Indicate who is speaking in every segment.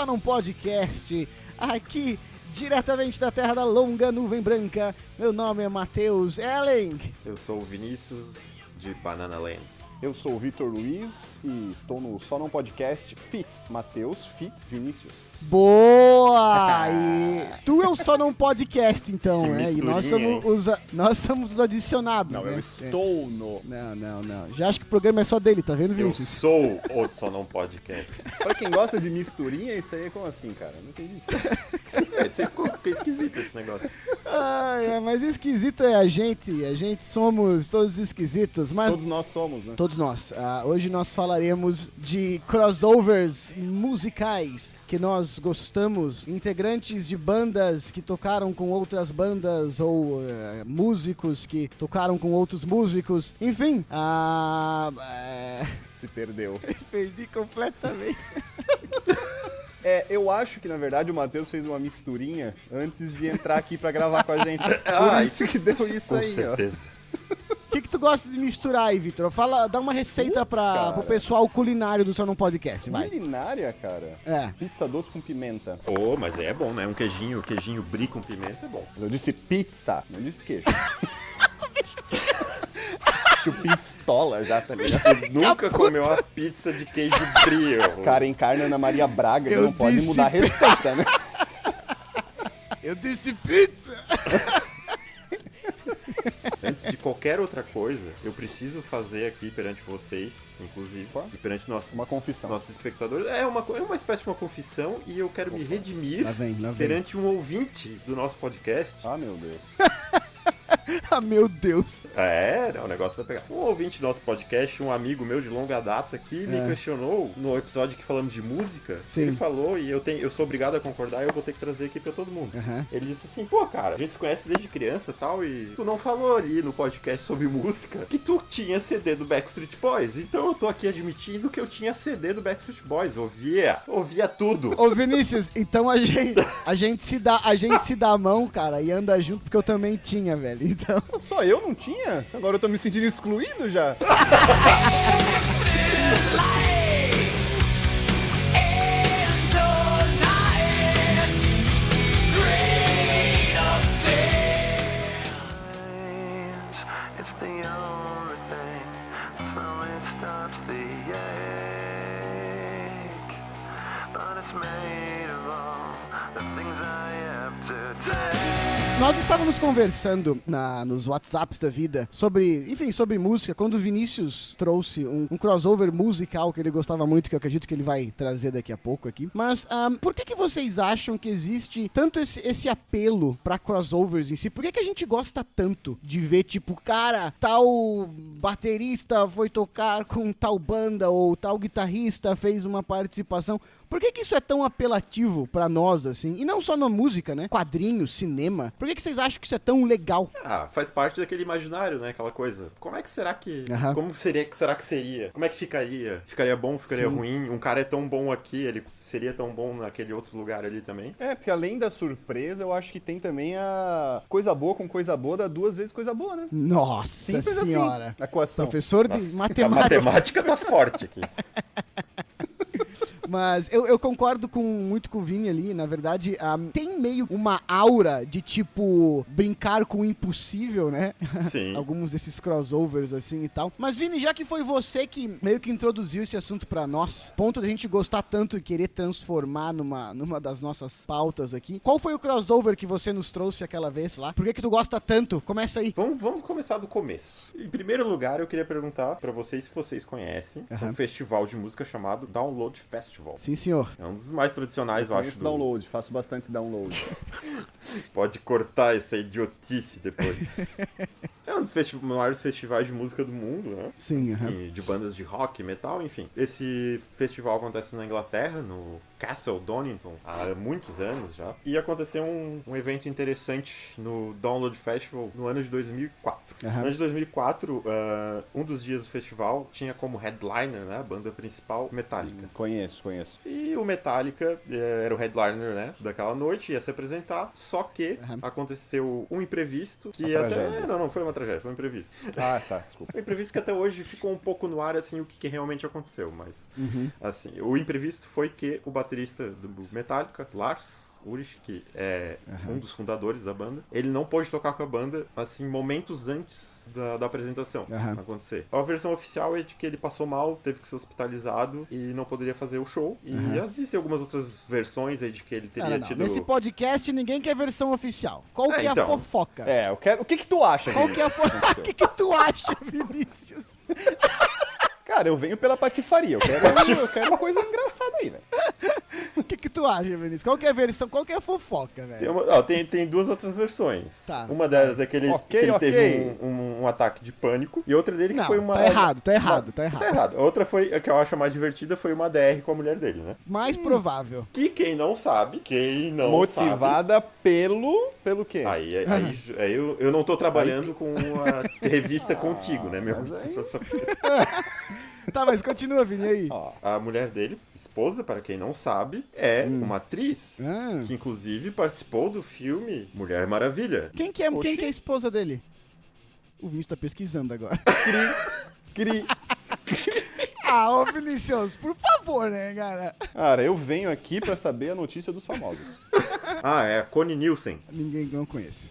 Speaker 1: Só Não Podcast, aqui diretamente da terra da longa nuvem branca. Meu nome é Matheus Ellen.
Speaker 2: Eu sou o Vinícius de Banana Land.
Speaker 3: Eu sou o Vitor Luiz e estou no Só Não Podcast Fit Matheus, Fit Vinícius.
Speaker 1: Boa! E tu é o Só Não Podcast, então,
Speaker 2: Que
Speaker 1: né? E nós somos, os, nós somos os adicionados,
Speaker 3: Não,
Speaker 1: né?
Speaker 3: eu estou no.
Speaker 1: É. Não, não, não. Já acho que o programa é só dele, tá vendo,
Speaker 2: Eu
Speaker 1: Vinícius?
Speaker 2: sou o Só Não Podcast.
Speaker 3: Pra quem gosta de misturinha, isso aí é como assim, cara? Não entendi isso.
Speaker 2: É, ficou esquisito esse negócio.
Speaker 1: Ai, é, mas esquisito é a gente. A gente somos todos esquisitos, mas
Speaker 3: Todos nós somos, né?
Speaker 1: Todos nós. Ah, hoje nós falaremos de crossovers musicais que nós gostamos, integrantes de bandas que tocaram com outras bandas ou eh, músicos que tocaram com outros músicos. Enfim, ah, é,
Speaker 3: Se perdeu.
Speaker 1: perdi completamente.
Speaker 3: É, eu acho que na verdade o Matheus fez uma misturinha antes de entrar aqui pra gravar com a gente. Por
Speaker 2: Ah,
Speaker 3: isso que deu isso
Speaker 2: Com
Speaker 3: aí, ó.
Speaker 1: O que, que tu gosta de misturar aí, Vitor? Fala, dá uma receita para pro pessoal culinário do Só Não Podcast, vai.
Speaker 3: Culinária, cara.
Speaker 1: É.
Speaker 3: Pizza doce com pimenta.
Speaker 2: Ô, mas aí é bom, né? Um queijinho, queijinho brie com pimenta é bom.
Speaker 3: Eu disse pizza, não disse queijo. Acho pistola já, tá ligado?
Speaker 2: Tu nunca comeu uma pizza de queijo brie. ô.
Speaker 3: O cara encarna Ana Maria Braga,
Speaker 1: Eu
Speaker 3: não pode
Speaker 1: disse
Speaker 3: mudar a receita, né?
Speaker 1: Eu disse pizza!
Speaker 2: Antes de qualquer outra coisa, eu preciso fazer aqui perante vocês, inclusive,
Speaker 3: Opa.
Speaker 2: e perante nossos,
Speaker 3: Uma confissão.
Speaker 2: nossos espectadores. É uma, é uma espécie de uma confissão e eu quero me redimir
Speaker 1: Lá vem, lá vem.
Speaker 2: perante um ouvinte do nosso podcast.
Speaker 3: Ah, meu Deus.
Speaker 1: Ah, meu Deus.
Speaker 2: É, o negócio vai pegar. Um ouvinte do nosso podcast, um amigo meu de longa data, que me
Speaker 1: É.
Speaker 2: questionou no episódio que falamos de música.
Speaker 1: Sim.
Speaker 2: Ele falou, e eu, tenho, eu sou obrigado a concordar, eu vou ter que trazer aqui pra todo mundo.
Speaker 1: Aham.
Speaker 2: Ele disse assim, pô, cara, a gente se conhece desde criança e tal, e tu não falou ali no podcast sobre música que tu tinha CD do Backstreet Boys. Então eu tô aqui admitindo que eu tinha CD do Backstreet Boys. Ouvia, ouvia tudo.
Speaker 1: Ô Vinícius, então a gente, a gente se dá, a gente se dá a mão, cara, e anda junto porque eu também tinha, velho. Então,
Speaker 3: Só eu não tinha? Agora eu tô me sentindo excluído já.
Speaker 1: nós estávamos conversando na, nos WhatsApps da vida sobre, enfim, sobre música, quando o Vinícius trouxe um, um crossover musical que ele gostava muito, que eu acredito que ele vai trazer daqui a pouco aqui. Mas ahn, por que que vocês acham que existe tanto esse, esse apelo pra crossovers em si? Por que que a gente gosta tanto de ver, tipo, cara, tal baterista foi tocar com tal banda ou tal guitarrista fez uma participação? Por que que isso é tão apelativo pra nós, assim? E não só na música, né? Quadrinhos, cinema. Por que que vocês acham que isso é tão legal?
Speaker 2: Ah, faz parte daquele imaginário, né? Aquela coisa. Como é que será que.
Speaker 1: Aham.
Speaker 2: Como seria, será que seria? Como é que ficaria? Ficaria bom, ficaria
Speaker 1: Sim.
Speaker 2: ruim? Um cara é tão bom aqui, ele seria tão bom naquele outro lugar ali também?
Speaker 3: É, porque além da surpresa, eu acho que tem também a coisa boa com coisa boa dá duas vezes coisa boa, né?
Speaker 1: Nossa
Speaker 3: Simples
Speaker 1: senhora.
Speaker 3: assim. A coação.
Speaker 1: Professor de
Speaker 2: Nossa,
Speaker 1: matemática.
Speaker 2: A matemática tá forte aqui.
Speaker 1: Mas eu, eu concordo com muito com o Vini ali. Na verdade, ah, tem meio uma aura de tipo brincar com o impossível, né?
Speaker 2: Sim.
Speaker 1: Alguns desses crossovers assim e tal. Mas Vini, já que foi você que meio que introduziu esse assunto pra nós, ponto da gente gostar tanto e querer transformar numa, numa das nossas pautas aqui. Qual foi o crossover que você nos trouxe aquela vez lá? Por que que tu gosta tanto? Começa aí.
Speaker 2: Vamos, vamos começar do começo. Em primeiro lugar, eu queria perguntar pra vocês se vocês conhecem
Speaker 1: Aham.
Speaker 2: um festival de música chamado Download Festival.
Speaker 1: Sim, senhor.
Speaker 2: É um dos mais tradicionais, eu acho.
Speaker 3: Conheço
Speaker 2: do-
Speaker 3: download, faço bastante download.
Speaker 2: Pode cortar essa idiotice depois. é um dos festi- maiores festivais de música do mundo, né?
Speaker 1: Sim, aham.
Speaker 2: Que- De bandas de rock, metal, enfim. Esse festival acontece na Inglaterra, no Castle Donington, há muitos anos já. E aconteceu um, um evento interessante no Download Festival no ano de 2004.
Speaker 1: Aham.
Speaker 2: No ano de 2004, ah, um dos dias do festival tinha como headliner, né, a banda principal, Metallica.
Speaker 3: conheço, conheço.
Speaker 2: E o Metallica eh, era o headliner, né, daquela noite, ia se apresentar, só que
Speaker 1: Aham.
Speaker 2: aconteceu um imprevisto que
Speaker 3: Uma
Speaker 2: até...
Speaker 3: tragédia.
Speaker 2: Não, não foi uma tragédia. foi um imprevisto.
Speaker 3: Ah, tá, desculpa.
Speaker 2: O imprevisto que até hoje ficou um pouco no ar, assim, o que, que realmente aconteceu, mas, assim, o imprevisto foi que o baterista do Metallica, Lars Ulrich, que é um dos fundadores da banda, ele não pôde tocar com a banda, assim, momentos antes da, da apresentação
Speaker 1: Aham.
Speaker 2: acontecer. A versão oficial é de que ele passou mal, teve que ser hospitalizado e não poderia fazer o show. E existem algumas outras versões aí de que ele teria
Speaker 1: não, não.
Speaker 2: tido...
Speaker 1: Nesse podcast ninguém quer versão oficial. Qual
Speaker 2: É,
Speaker 1: que é a
Speaker 2: então.
Speaker 1: fofoca?
Speaker 3: É, eu quero. O que que tu acha,
Speaker 1: Qual que é a fofoca? O que, que tu acha, Vinícius?
Speaker 3: Cara, eu venho pela patifaria. Eu quero, eu quero uma coisa engraçada aí, velho.
Speaker 1: Tu acha, Vinícius? Qual que é a versão? Qual que é a fofoca, velho?
Speaker 2: Tem, uma- ó, tem, tem duas outras versões.
Speaker 1: Tá.
Speaker 2: Uma delas é que ele,
Speaker 3: Ok,
Speaker 2: que ele
Speaker 3: ok.
Speaker 2: teve um, um- um ataque de pânico. E outra dele que
Speaker 1: Não,
Speaker 2: foi uma.
Speaker 1: tá errado, tá errado,
Speaker 2: uma-
Speaker 1: tá errado.
Speaker 2: Tá errado. A outra foi, a que eu acho a mais divertida, foi uma DR com a mulher dele, né?
Speaker 1: Mais provável.
Speaker 2: Que quem não sabe, quem não
Speaker 3: Motivada pelo. Pelo quê?
Speaker 2: sabe. Aí, aí, aí, aí eu, eu não tô trabalhando com a revista contigo, né, meu?
Speaker 3: mas aí-
Speaker 1: Tá, mas continua, Vini, aí?
Speaker 3: Ó,
Speaker 2: A mulher dele, esposa, para quem não sabe, é uma atriz.
Speaker 1: Ah.
Speaker 2: Que inclusive participou do filme Mulher Maravilha.
Speaker 1: Quem que, é,
Speaker 3: Oxi.
Speaker 1: quem que é a esposa dele? O Vinícius tá pesquisando agora.
Speaker 3: cri.
Speaker 1: ah, ô Vinícius, por favor, né, cara?
Speaker 3: Cara, eu venho aqui pra saber a notícia dos famosos.
Speaker 2: Ah, é a Connie Nielsen.
Speaker 1: Ninguém não conhece.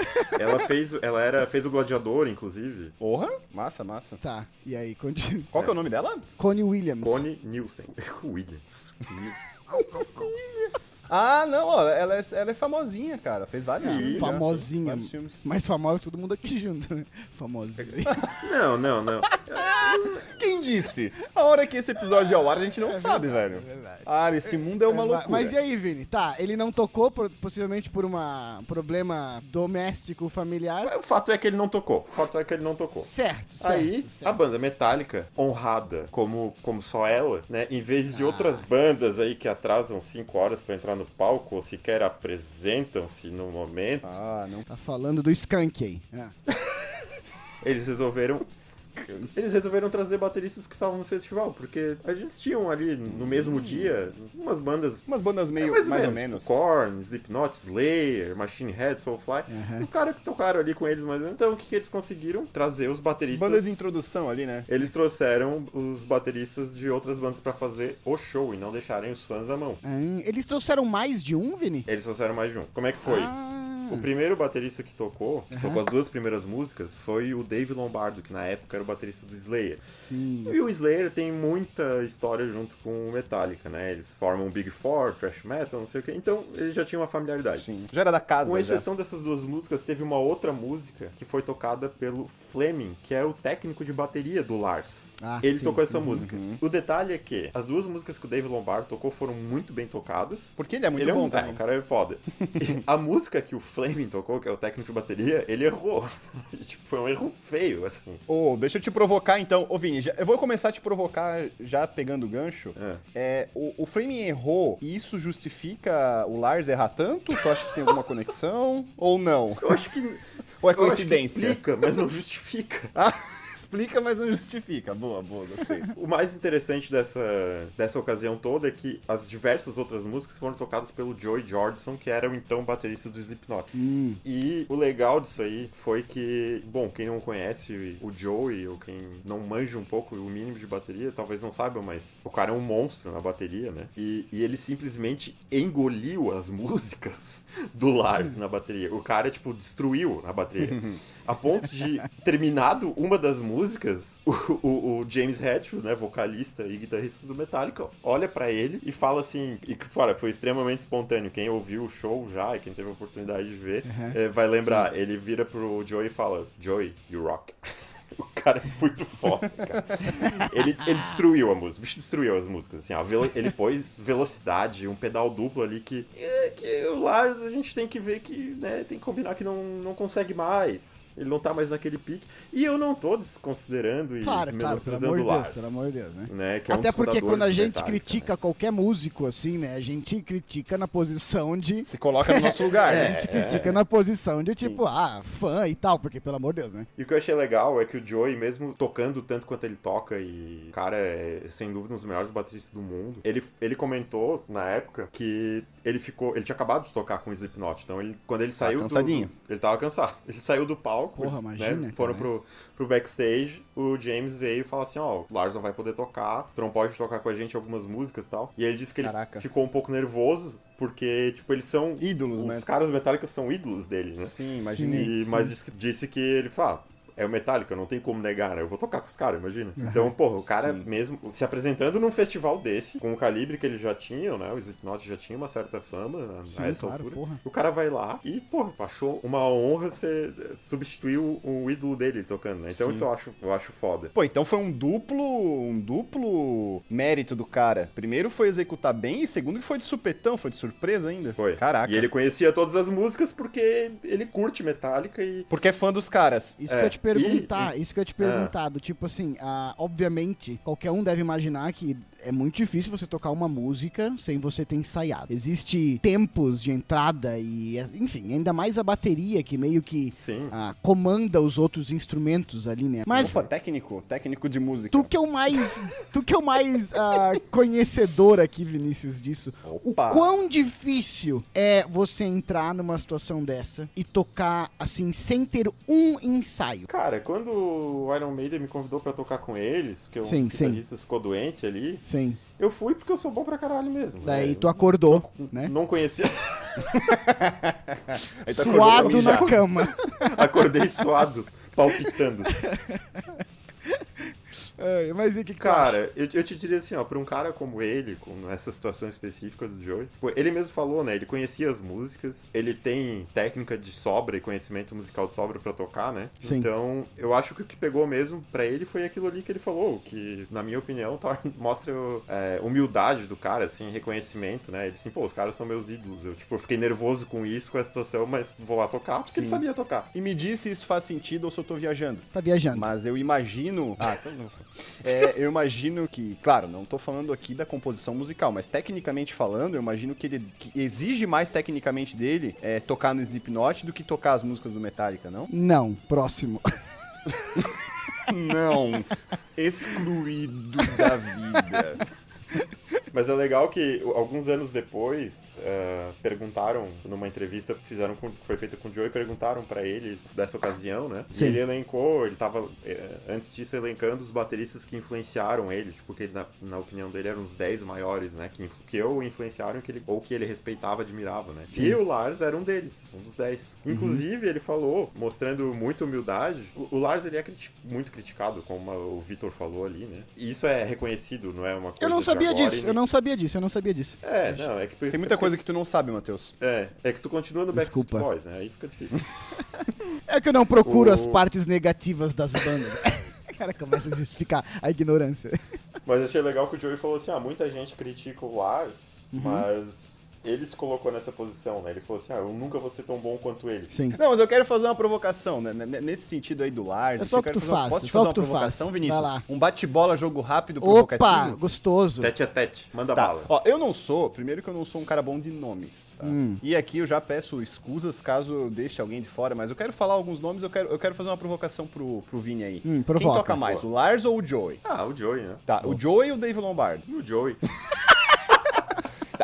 Speaker 2: Ela fez, ela era, fez o Gladiador, inclusive.
Speaker 3: Porra, massa, massa.
Speaker 1: Tá, e aí, continua.
Speaker 3: Qual que é o nome dela?
Speaker 1: Connie Williams.
Speaker 2: Connie Nielsen. Williams. Nielsen.
Speaker 3: Ah, não, ó, ela é, ela é famosinha, cara. Fez vários
Speaker 2: Sim.
Speaker 3: filmes. sim,
Speaker 1: Famosinha.
Speaker 3: vários filmes.
Speaker 1: Mais famosa que todo mundo aqui junto, né? Famosinha.
Speaker 2: Não, não, não.
Speaker 3: Quem disse? A hora que esse episódio é ao ar, a gente não sabe, velho.
Speaker 1: é verdade.
Speaker 3: Ah, esse mundo é uma
Speaker 1: É,
Speaker 3: loucura.
Speaker 1: Mas e aí, Vini? Tá, ele não tocou, por- possivelmente por uma- um problema doméstico familiar.
Speaker 2: O fato é que ele não tocou. O fato é que ele não tocou.
Speaker 1: Certo, certo.
Speaker 2: Aí,
Speaker 1: certo.
Speaker 2: a banda Metallica, honrada como, como só ela, né? Em vez de
Speaker 1: Ah.
Speaker 2: outras bandas aí que atrasam 5 horas pra entrar no palco ou sequer apresentam-se no momento,
Speaker 3: Ah, não.
Speaker 1: Tá falando do Skunk aí. Ah.
Speaker 2: eles resolveram. Eles resolveram trazer bateristas que estavam no festival, porque eles tinham ali no mesmo dia umas bandas
Speaker 3: Umas bandas meio,
Speaker 2: É,
Speaker 3: mais, ou menos.
Speaker 2: Korn, Slipknot, Slayer, Machine Head, Soulfly.
Speaker 1: Uhum.
Speaker 2: O cara que tocaram ali com eles mais ou menos. Então o que, que eles conseguiram? Trazer os bateristas.
Speaker 3: Bandas de introdução ali, né?
Speaker 2: Eles trouxeram os bateristas de outras bandas pra fazer o show e não deixarem os fãs na mão.
Speaker 1: Ah, eles trouxeram mais de um, Vini?
Speaker 2: Eles trouxeram mais de um. Como é que foi?
Speaker 1: Ah.
Speaker 2: O primeiro baterista que tocou, que tocou as duas primeiras músicas, foi o Dave Lombardo, que na época era o baterista do Slayer.
Speaker 1: Sim.
Speaker 2: E o Slayer tem muita história junto com o Metallica, né? Eles formam o Big Four, Thrash Metal, não sei o quê. Então, eles já tinham uma familiaridade.
Speaker 3: Sim. Já era da casa,
Speaker 2: Com
Speaker 3: já.
Speaker 2: exceção dessas duas músicas, teve uma outra música que foi tocada pelo Fleming, que é o técnico de bateria do Lars.
Speaker 1: Ah,
Speaker 2: Ele
Speaker 1: sim.
Speaker 2: tocou essa música. O detalhe é que as duas músicas que o Dave Lombardo tocou foram muito bem tocadas.
Speaker 3: Porque ele é muito
Speaker 2: ele
Speaker 3: bom
Speaker 2: é um, é, o cara é foda. A música que o Fleming tocou, que é o técnico de bateria, ele errou. Tipo, foi um erro feio, assim.
Speaker 3: Ô, deixa eu te provocar então. Ô, Vini, já- eu vou começar a te provocar já pegando o gancho.
Speaker 2: É.
Speaker 3: É, o, o Flaming errou e isso justifica o Lars errar tanto? Tu acha que tem alguma conexão? Ou não?
Speaker 2: Eu acho que.
Speaker 3: Ou é
Speaker 2: eu acho que
Speaker 3: coincidência?
Speaker 2: explica, mas não justifica.
Speaker 3: Ah, explica, mas não justifica. Boa, boa, gostei.
Speaker 2: O mais interessante dessa, dessa ocasião toda é que as diversas outras músicas foram tocadas pelo Joey Jordison, que era o então baterista do Slipknot. E o legal disso aí foi que, bom, quem não conhece o Joey, ou quem não manja um pouco o mínimo de bateria, talvez não saiba, mas o cara é um monstro na bateria, né? E, e ele simplesmente engoliu as músicas do Lars na bateria. O cara, tipo, destruiu a bateria. A ponto de, terminado uma das músicas, o, o- o James Hetfield, né, vocalista e guitarrista do Metallica, olha pra ele e fala assim, e fora, foi extremamente espontâneo. Quem ouviu o show já e quem teve a oportunidade de ver, eh, vai lembrar. Ele vira pro Joey e fala, Joey, you rock. O cara é muito foda, cara. Ele, ele destruiu a música, o bicho destruiu as músicas. Assim, velo- ele pôs velocidade, um pedal duplo ali que, é, que o Lars a gente tem que ver que, né, tem que combinar que não, não consegue mais. Ele não tá mais naquele pique. E eu não tô desconsiderando e
Speaker 1: Claro, claro, pelo
Speaker 2: menosprezando
Speaker 1: amor de
Speaker 2: o
Speaker 1: Deus,
Speaker 2: Lars.
Speaker 1: pelo amor de Deus, né?
Speaker 2: Né, que é um
Speaker 1: Até porque quando a gente critica
Speaker 2: né?
Speaker 1: qualquer músico, assim, né? A gente critica na posição de.
Speaker 3: Se coloca no nosso lugar,
Speaker 1: A
Speaker 3: né?
Speaker 1: gente critica na posição de, tipo, ah, fã e tal, porque pelo amor de Deus, né?
Speaker 2: E o que eu achei legal é que o Joey, mesmo tocando tanto quanto ele toca, e o cara é, sem dúvida, um dos melhores bateristas do mundo, ele, ele comentou na época que ele ficou. ele tinha acabado de tocar com o Slipknot, então ele, quando ele saiu do-
Speaker 3: cansadinho.
Speaker 2: do, ele tava cansado. Ele saiu do palco,
Speaker 1: Porra,
Speaker 2: eles,
Speaker 1: imagina,
Speaker 2: né, foram pro, pro backstage, o James veio e falou assim, ó, o Lars não vai poder tocar, tu não pode tocar com a gente algumas músicas e tal. E ele disse que
Speaker 3: Caraca.
Speaker 2: ele ficou um pouco nervoso, porque, tipo, eles são...
Speaker 3: Ídolos,
Speaker 2: os
Speaker 3: né?
Speaker 2: caras Metallica são ídolos dele, né?
Speaker 3: Sim, imaginei.
Speaker 2: E- mas disse, disse que ele fala. É o Metallica, não tem como negar, né? Eu vou tocar com os caras, imagina. Então, porra, o cara
Speaker 3: Sim.
Speaker 2: mesmo se apresentando num festival desse, com o calibre que eles já tinham, né? O Slipknot já tinha uma certa fama a
Speaker 1: Sim,
Speaker 2: essa
Speaker 1: claro,
Speaker 2: altura.
Speaker 1: porra.
Speaker 2: O cara vai lá e, porra, achou uma honra ser, substituir o, o ídolo dele tocando, né? Então
Speaker 3: Sim.
Speaker 2: isso eu acho, eu acho foda.
Speaker 3: Pô, então foi um duplo, um duplo mérito do cara. Primeiro foi executar bem e segundo que foi de supetão, foi de surpresa ainda.
Speaker 2: Foi.
Speaker 3: Caraca.
Speaker 2: E ele conhecia todas as músicas porque ele curte Metallica e.
Speaker 3: Porque é fã dos caras.
Speaker 1: Isso
Speaker 2: É,
Speaker 1: que eu te perguntar,
Speaker 2: e-
Speaker 1: isso que eu ia te perguntar, do tipo assim, ah, obviamente, qualquer um deve imaginar que é muito difícil você tocar uma música sem você ter ensaiado. Existe tempos de entrada e, enfim, ainda mais a bateria que meio que
Speaker 2: Sim.
Speaker 1: ah, comanda os outros instrumentos ali, né? Mas
Speaker 3: Opa, técnico, técnico de música.
Speaker 1: tu que é o mais, tu que é o mais ah, conhecedor aqui, Vinícius, disso.
Speaker 3: Opa.
Speaker 1: O quão difícil é você entrar numa situação dessa e tocar assim sem ter um ensaio?
Speaker 2: Cara, quando o Iron Maiden me convidou pra tocar com eles, porque um
Speaker 1: Sim,
Speaker 2: dos guitarristas ficou doente ali,
Speaker 1: Sim.
Speaker 2: eu fui porque eu sou bom pra caralho mesmo.
Speaker 1: Daí
Speaker 2: né?
Speaker 1: tu acordou,
Speaker 2: Eu
Speaker 1: né?
Speaker 2: Não conhecia.
Speaker 1: Suado na cama.
Speaker 2: Acordei suado, palpitando.
Speaker 1: Ai, Mas e que?
Speaker 2: Cara, eu, eu te diria assim, ó, pra um cara como ele, com essa situação específica do Joey, pô, ele mesmo falou, né? Ele conhecia as músicas, ele tem técnica de sobra e conhecimento musical de sobra pra tocar, né?
Speaker 1: Sim.
Speaker 2: Então, eu acho que o que pegou mesmo pra ele foi aquilo ali que ele falou, que, na minha opinião, tor- mostra é, humildade do cara, assim, reconhecimento, né? Ele assim, pô, os caras são meus ídolos. Eu, tipo, eu fiquei nervoso com isso, com essa situação, mas vou lá tocar porque ele
Speaker 3: Sim.
Speaker 2: sabia tocar.
Speaker 3: E me diz se isso faz sentido ou se eu tô viajando.
Speaker 1: Tá viajando.
Speaker 3: Mas eu imagino. Ah, então não. É, eu imagino que, claro, não tô falando aqui da composição musical, mas tecnicamente falando, eu imagino que ele que exige mais tecnicamente dele é, tocar no Slipknot do que tocar as músicas do Metallica, não?
Speaker 1: Não, próximo.
Speaker 3: Não. Excluído da vida.
Speaker 2: Mas é legal que alguns anos depois eh, perguntaram numa entrevista que fizeram com, que foi feita com o Joey, perguntaram pra ele dessa ocasião, né?
Speaker 1: Sim.
Speaker 2: E ele elencou, ele tava eh, antes disso elencando os bateristas que influenciaram ele, tipo, que ele, na, na opinião dele eram os 10 maiores, né? Que, que ou influenciaram que ele, ou que ele respeitava, admirava, né?
Speaker 1: Sim.
Speaker 2: E o Lars era um deles, um dos 10.
Speaker 1: Uhum.
Speaker 2: Inclusive, ele falou, mostrando muita humildade, o, o Lars ele é criti- muito criticado, como o Vitor falou ali, né? E isso é reconhecido, não é uma coisa
Speaker 1: Eu não sabia disso, eu não sabia disso, eu não sabia disso.
Speaker 2: é, não, é que...
Speaker 3: Tem muita coisa que tu não sabe, Matheus.
Speaker 2: É, é que tu continua no Backstreet
Speaker 1: Desculpa.
Speaker 2: Boys, né? Aí fica difícil.
Speaker 1: É que eu não procuro
Speaker 2: O-
Speaker 1: as partes negativas das bandas. O cara começa a justificar a ignorância.
Speaker 2: Mas achei legal que o Joey falou assim, ah, muita gente critica o Lars,
Speaker 1: Uhum.
Speaker 2: mas ele se colocou nessa posição, né? Ele falou assim, ah, eu nunca vou ser tão bom quanto ele.
Speaker 1: Sim.
Speaker 3: Não, mas eu quero fazer uma provocação, né? Nesse sentido aí do Lars.
Speaker 1: É
Speaker 3: aqui,
Speaker 1: só
Speaker 3: eu
Speaker 1: o que
Speaker 3: quero
Speaker 1: tu
Speaker 3: uma-
Speaker 1: faz,
Speaker 3: Posso te
Speaker 1: é só
Speaker 3: fazer uma
Speaker 1: que faz.
Speaker 3: provocação, Vinícius? Um bate-bola, jogo rápido,
Speaker 1: Opa,
Speaker 3: provocativo?
Speaker 1: gostoso.
Speaker 2: Tete a tete, manda
Speaker 3: Tá,
Speaker 2: bala.
Speaker 3: ó, eu não sou, primeiro que eu não sou um cara bom de nomes, tá?
Speaker 1: Hum.
Speaker 3: E aqui eu já peço escusas caso eu deixe alguém de fora, mas eu quero falar alguns nomes, eu quero, eu quero fazer uma provocação pro, pro Vini aí.
Speaker 1: Hum,
Speaker 3: Quem
Speaker 1: provoca.
Speaker 3: toca mais, o Lars ou o Joey?
Speaker 2: Ah, o Joey, né?
Speaker 3: Tá, o Joey ou o Dave Lombardo?
Speaker 2: O Joey.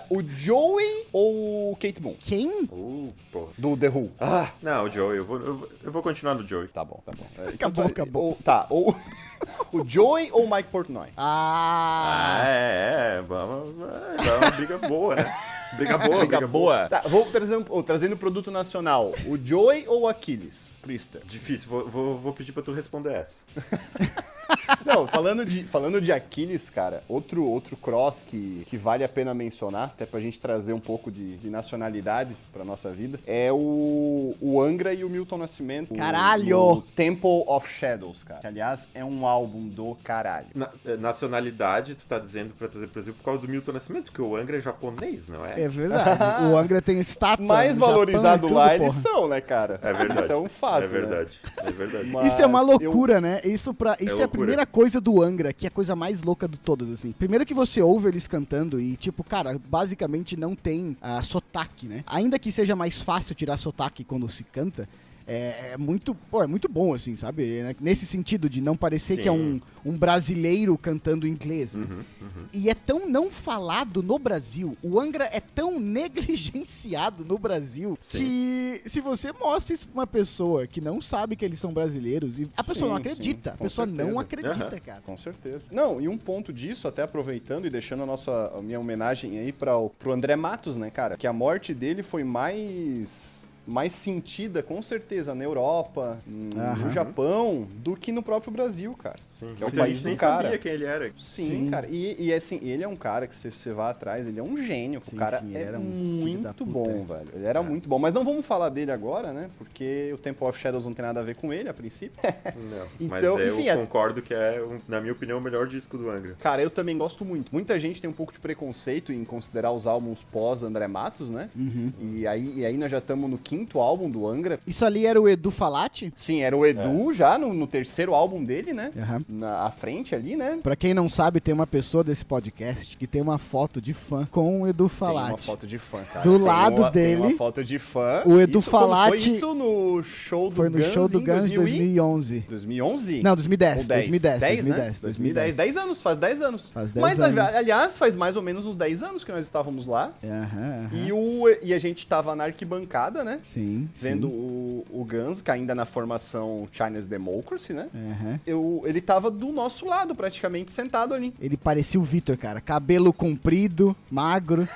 Speaker 3: O Joey ou o Kate Moon?
Speaker 1: Quem?
Speaker 2: Uh, pô.
Speaker 3: Do The Who?
Speaker 2: Ah, não, o Joey, eu vou, eu, vou- eu vou continuar no Joey.
Speaker 3: Tá bom, tá bom. É,
Speaker 1: Acabou,
Speaker 3: tu-
Speaker 1: acabou.
Speaker 3: ou- tá, ou o Joey ou o Mike Portnoy?
Speaker 1: Ah,
Speaker 2: Ah, é, é, vamos, é, é uma briga boa, né? Briga boa, briga, boa.
Speaker 3: Tá, vou trazendo, oh, trazendo produto nacional. O Joey ou o Aquiles? Priester.
Speaker 2: Difícil, vou, vou, vou pedir pra tu responder essa.
Speaker 3: Não, falando de, falando de Aquiles, cara, outro, outro cross que, que vale a pena mencionar, até pra gente trazer um pouco de, de nacionalidade pra nossa vida, é o, o Angra e o Milton Nascimento.
Speaker 1: Caralho!
Speaker 3: O, Temple of Shadows, cara. Que, aliás, é um álbum do caralho.
Speaker 2: Na- eh, nacionalidade, tu tá dizendo pra trazer pro Brasil por causa do Milton Nascimento, porque o Angra é japonês, não é?
Speaker 1: é verdade. O Angra tem estátua.
Speaker 3: Mais
Speaker 1: no Japão
Speaker 3: valorizado
Speaker 1: e tudo,
Speaker 3: lá eles
Speaker 1: porra.
Speaker 3: são, né, cara?
Speaker 2: É verdade.
Speaker 3: Isso é um fato,
Speaker 2: É verdade, é verdade.
Speaker 3: Né?
Speaker 1: Isso é uma
Speaker 3: Mas eu-
Speaker 1: loucura, né? Isso, pra, isso é, a
Speaker 2: loucura.
Speaker 1: primeira coisa do Angra, que é a coisa mais louca de todas, assim. Primeiro que você ouve eles cantando e, tipo, cara, basicamente não tem ah, sotaque, né? Ainda que seja mais fácil tirar sotaque quando se canta, É, é muito, pô, é muito bom, assim, sabe? É, Nesse sentido de não parecer
Speaker 2: Sim.
Speaker 1: que é um, um brasileiro cantando inglês. né?
Speaker 2: Uhum, uhum.
Speaker 1: E é tão não falado no Brasil, o Angra é tão negligenciado no Brasil,
Speaker 2: Sim.
Speaker 1: que se você mostra isso pra uma pessoa que não sabe que eles são brasileiros, e a pessoa não
Speaker 3: Sim,
Speaker 1: acredita,
Speaker 3: sim,
Speaker 1: a pessoa não
Speaker 3: certeza.
Speaker 1: acredita,
Speaker 2: Aham.
Speaker 1: cara.
Speaker 3: Com certeza. Não, e um ponto disso, até aproveitando e deixando a nossa a minha homenagem aí para pro André Matos, né, cara? Que a morte dele foi mais mais sentida, com certeza, na Europa, no. Japão, do que no próprio Brasil, cara.
Speaker 2: Sim.
Speaker 3: Que é o
Speaker 2: Muita
Speaker 3: país
Speaker 2: gente
Speaker 3: do
Speaker 2: nem
Speaker 3: cara.
Speaker 2: sabia quem ele era.
Speaker 3: Sim,
Speaker 1: Sim.
Speaker 3: cara. E, e assim, ele é um cara que se você vai atrás, ele é um gênio.
Speaker 1: Sim,
Speaker 3: o cara
Speaker 1: sim,
Speaker 3: é
Speaker 1: era um filho da
Speaker 3: muito
Speaker 1: puta,
Speaker 3: bom, velho. Ele era muito bom. Mas não vamos falar dele agora, né? Porque o Temple of Shadows não tem nada a ver com ele, a princípio.
Speaker 2: Não.
Speaker 3: Então,
Speaker 2: Mas
Speaker 3: enfim,
Speaker 2: eu
Speaker 3: é-
Speaker 2: concordo que é, um- na minha opinião, o melhor disco do Angra.
Speaker 3: Cara, eu também gosto muito. Muita gente tem um pouco de preconceito em considerar os álbuns pós André Matos, né?
Speaker 1: Uhum.
Speaker 3: E, aí, e aí nós já estamos no quinto álbum do Angra.
Speaker 1: Isso ali era o Edu Falati?
Speaker 3: Sim, era o Edu já no, no terceiro álbum dele, né?
Speaker 1: Aham.
Speaker 3: Na à frente ali, né?
Speaker 1: Pra quem não sabe, tem uma pessoa desse podcast que tem uma foto de fã com o Edu
Speaker 3: Tem
Speaker 1: Falati.
Speaker 3: uma foto de fã, cara.
Speaker 1: Do
Speaker 3: Tem
Speaker 1: lado
Speaker 3: uma- Tem
Speaker 1: dele,
Speaker 3: uma foto de fã.
Speaker 1: o Edu
Speaker 3: isso,
Speaker 1: Falati-
Speaker 3: Foi isso no show do
Speaker 1: Foi no
Speaker 3: Guns
Speaker 1: show do
Speaker 3: em
Speaker 1: Guns
Speaker 3: 2000 e-
Speaker 1: 2011.
Speaker 3: 2011?
Speaker 1: Não, 2010,
Speaker 3: Ou 10,
Speaker 1: 2010,
Speaker 3: 10,
Speaker 1: 2010,
Speaker 3: né? 2010, 10 anos, faz 10 anos.
Speaker 1: Faz 10
Speaker 3: Mas,
Speaker 1: anos.
Speaker 3: aliás, faz mais ou menos uns 10 anos que nós estávamos lá.
Speaker 1: Aham, aham.
Speaker 3: E, o, e a gente tava na arquibancada, né?
Speaker 1: Sim,
Speaker 3: Vendo
Speaker 1: sim.
Speaker 3: o, o Guns, que ainda na formação Chinese Democracy, né?
Speaker 1: Aham.
Speaker 3: Eu, ele tava do nosso lado, praticamente sentado ali.
Speaker 1: Ele parecia o Vitor, cara. Cabelo comprido, magro.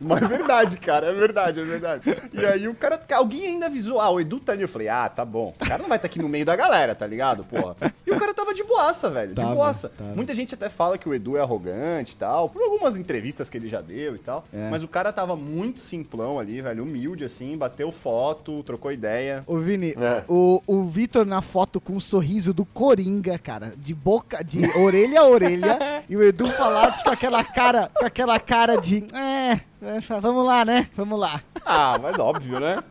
Speaker 3: Mas é verdade, cara, é verdade, é verdade. E aí o cara, alguém ainda avisou, ah, o Edu tá ali. Eu falei, ah, tá bom. O cara não vai estar aqui no meio da galera, tá ligado, porra? E o cara tava de boaça, velho,
Speaker 1: Tava,
Speaker 3: de boaça.
Speaker 1: tava.
Speaker 3: Muita gente até fala que o Edu é arrogante e tal, por algumas entrevistas que ele já deu e tal.
Speaker 1: É.
Speaker 3: Mas o cara tava muito simplão ali, velho, humilde assim, bateu foto, trocou ideia.
Speaker 1: Ô, Vini,
Speaker 2: É.
Speaker 1: o, o Vitor na foto com o sorriso do Coringa, cara. De boca, de orelha a orelha. e o Edu Falati com aquela cara, com aquela cara de. É, vamos lá, né? Vamos lá.
Speaker 3: Ah, mas óbvio, né?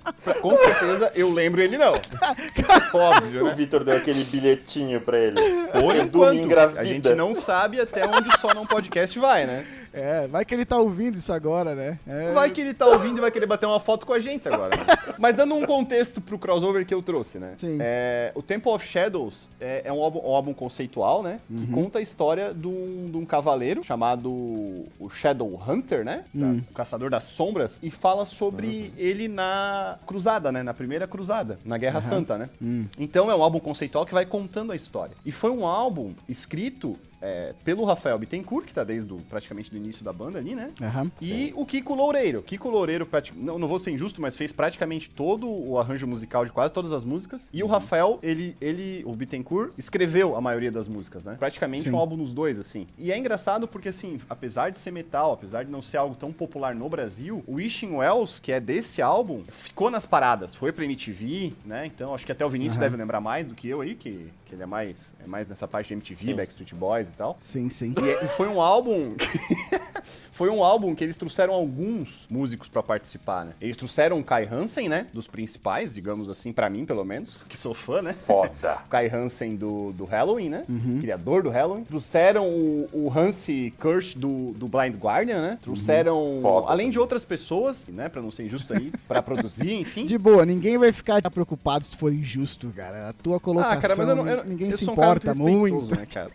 Speaker 3: Com certeza eu lembro ele não. Óbvio,
Speaker 2: O
Speaker 3: né?
Speaker 2: Vitor deu aquele bilhetinho pra ele.
Speaker 3: Por enquanto, a gente não sabe até onde só não podcast vai, né?
Speaker 1: É, vai que ele tá ouvindo isso agora, né? É.
Speaker 3: Vai que ele tá ouvindo e vai querer bater uma foto com a gente agora. né? Mas dando um contexto pro crossover que eu trouxe, né?
Speaker 1: Sim.
Speaker 3: É, o Temple of Shadows é, é um, álbum, um álbum conceitual, né? Que conta a história de um, de um cavaleiro chamado o Shadow Hunter, né? Da- o Caçador das Sombras. E fala sobre ele na cruzada, né? Na primeira cruzada, na Guerra Santa, né? Então é um álbum conceitual que vai contando a história. E foi um álbum escrito é, pelo Rafael Bittencourt, que tá desde o, praticamente do início da banda ali, né?
Speaker 1: Aham.
Speaker 3: E o Kiko Loureiro. Kiko Loureiro, não, não vou ser injusto, mas fez praticamente todo o arranjo musical de quase todas as músicas. E o Rafael, ele, ele, o Bittencourt, escreveu a maioria das músicas, né? Praticamente
Speaker 1: Sim.
Speaker 3: um álbum nos dois, assim. E é engraçado porque, assim, apesar de ser metal, apesar de não ser algo tão popular no Brasil, o Wishing Wells, que é desse álbum, ficou nas paradas. Foi pra MTV, né? Então, acho que até o Vinícius deve lembrar mais do que eu aí, que, que ele é mais, é mais nessa parte de MTV,
Speaker 2: Sim.
Speaker 3: Backstreet Boys e tal.
Speaker 1: Sim, sim.
Speaker 3: E, é- e foi um álbum. foi um álbum que eles trouxeram alguns músicos pra participar, né? Eles trouxeram o Kai Hansen, né? Dos principais, digamos assim, pra mim, pelo menos, que sou fã, né?
Speaker 2: Foda.
Speaker 3: O Kai Hansen do, do Halloween, né? Criador do Halloween. Trouxeram o, o Hansi Kirsch do, do Blind Guardian, né? Trouxeram,
Speaker 2: Foda.
Speaker 3: além de outras pessoas, né? Pra não ser injusto aí, pra produzir, enfim.
Speaker 1: De boa, ninguém vai ficar preocupado se for injusto, cara. A tua colocação,
Speaker 3: Ah, cara, mas eu não. Eu,
Speaker 1: ninguém
Speaker 3: eu
Speaker 1: se importa muito.
Speaker 3: né, cara?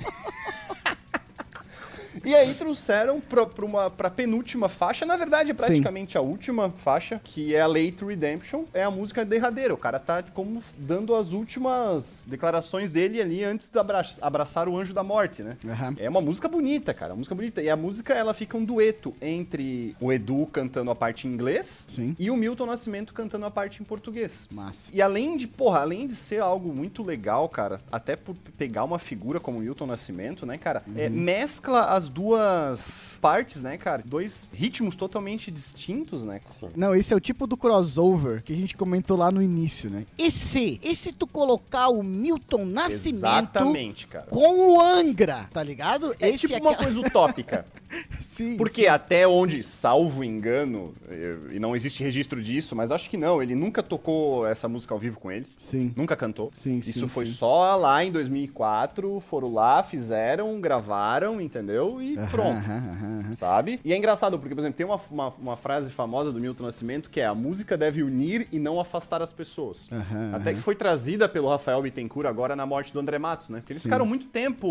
Speaker 3: E aí trouxeram pra, pra, uma, pra penúltima faixa, na verdade é praticamente a última faixa, que é a Late Redemption, é a música derradeira. O cara tá como dando as últimas declarações dele ali antes de abra- abraçar o anjo da morte, né?
Speaker 1: Aham.
Speaker 3: É uma música bonita, cara, uma música bonita. E a música, ela fica um dueto entre o Edu cantando a parte em inglês
Speaker 1: Sim.
Speaker 3: e o Milton Nascimento cantando a parte em português.
Speaker 1: Massa.
Speaker 3: E além de, porra, além de ser algo muito legal, cara, até por pegar uma figura como o Hilton Nascimento, né, cara, é, mescla as duas partes, né, cara? Dois ritmos totalmente distintos, né?
Speaker 2: Sim.
Speaker 1: Não, esse é o tipo do crossover que a gente comentou lá no início, né? Esse, esse tu colocar o Milton Nascimento
Speaker 3: Exatamente, cara.
Speaker 1: com o Angra, tá ligado?
Speaker 3: É
Speaker 1: esse
Speaker 3: tipo uma
Speaker 1: aquela-
Speaker 3: coisa utópica.
Speaker 1: Sim,
Speaker 3: Porque até onde, salvo engano, e não existe registro disso, mas acho que não, ele nunca tocou essa música ao vivo com eles.
Speaker 1: Sim.
Speaker 3: Nunca cantou.
Speaker 1: Sim,
Speaker 3: Isso
Speaker 1: sim,
Speaker 3: foi
Speaker 1: sim.
Speaker 3: só lá em 2004, foram lá, fizeram, gravaram, entendeu? E pronto. Sabe? E é engraçado, porque, por exemplo, tem uma, uma, uma frase famosa do Milton Nascimento que é a música deve unir e não afastar as pessoas. Até que foi trazida pelo Rafael Bittencourt agora na morte do André Matos, né? Porque eles
Speaker 1: Sim.
Speaker 3: ficaram muito tempo.